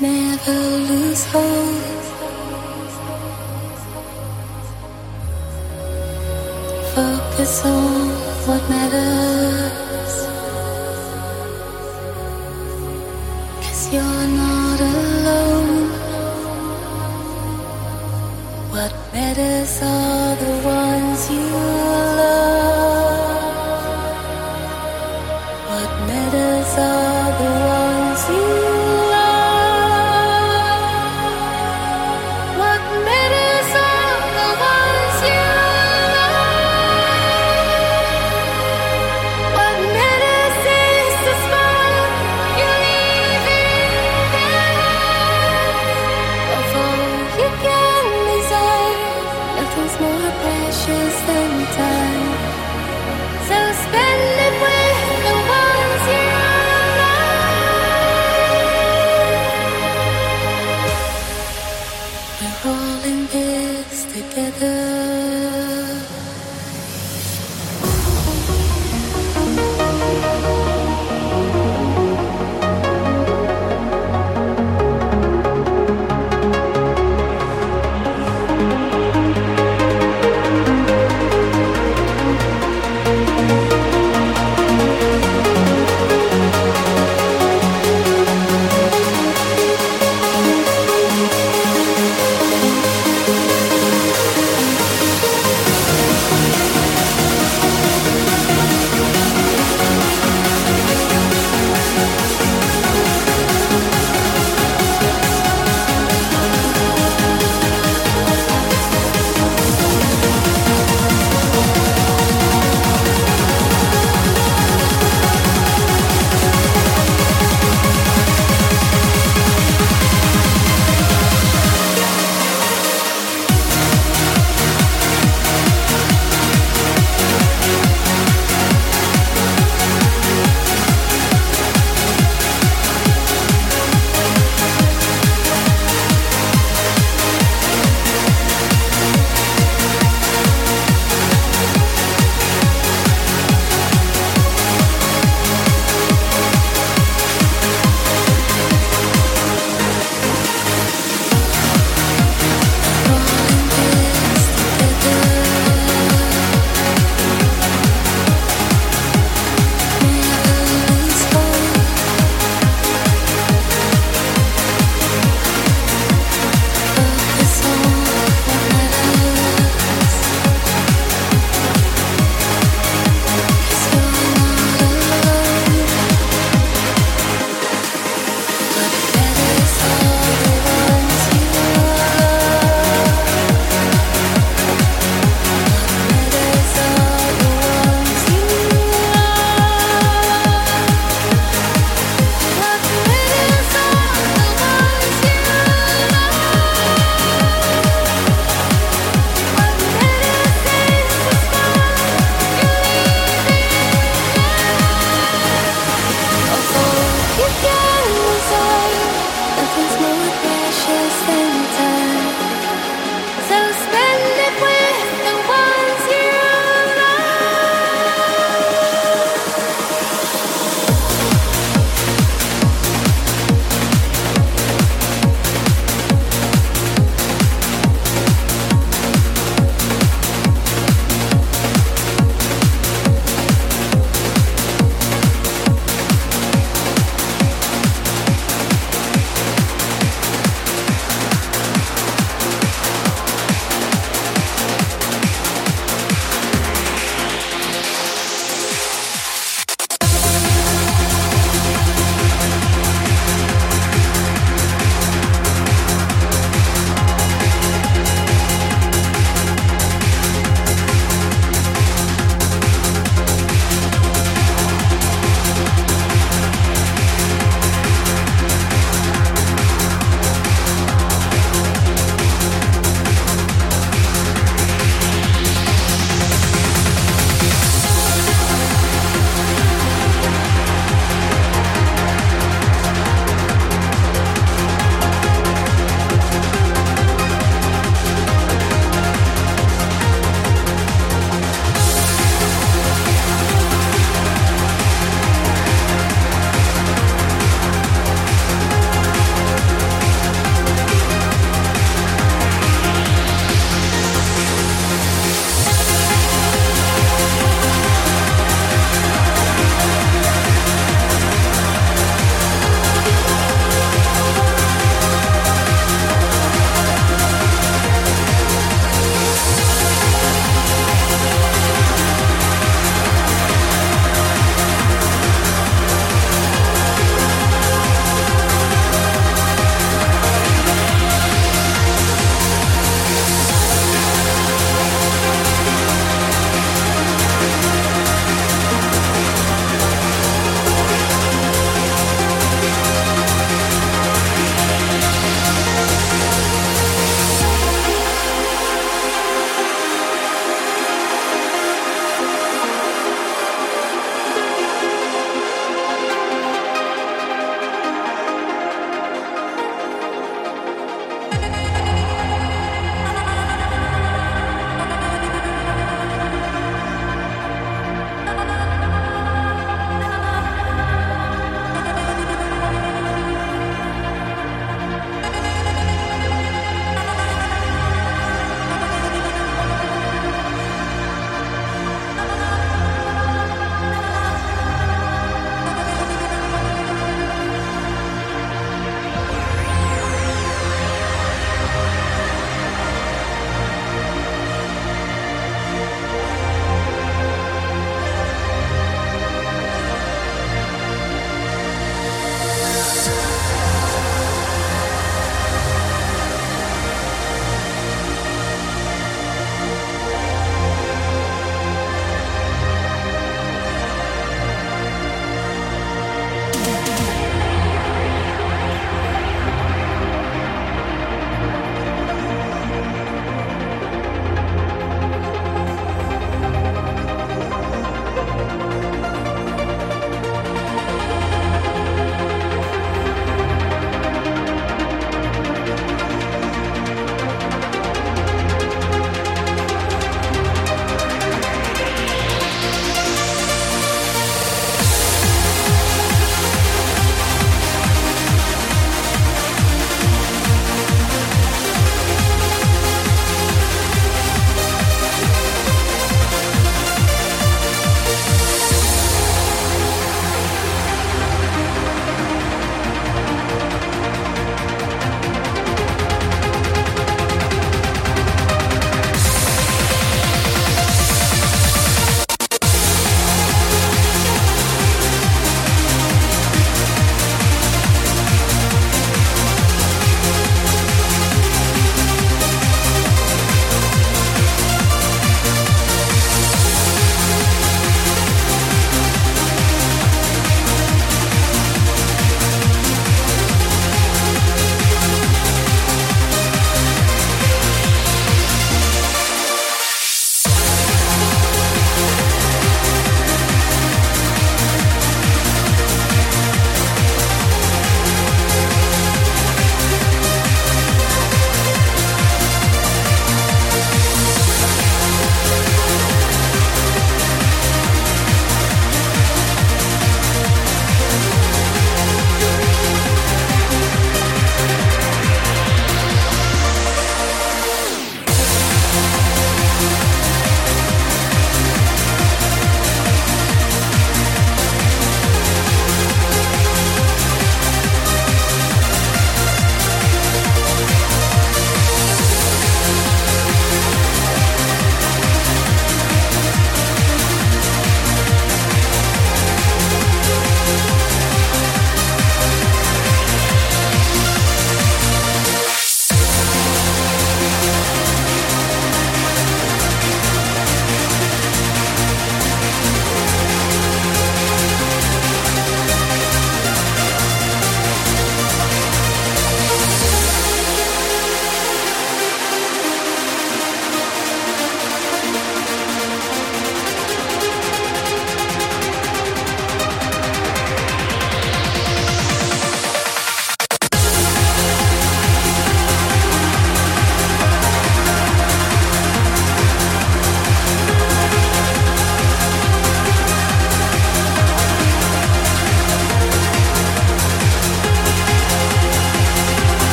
never lose hope. Focus on what matters. Cause you're not alone. What matters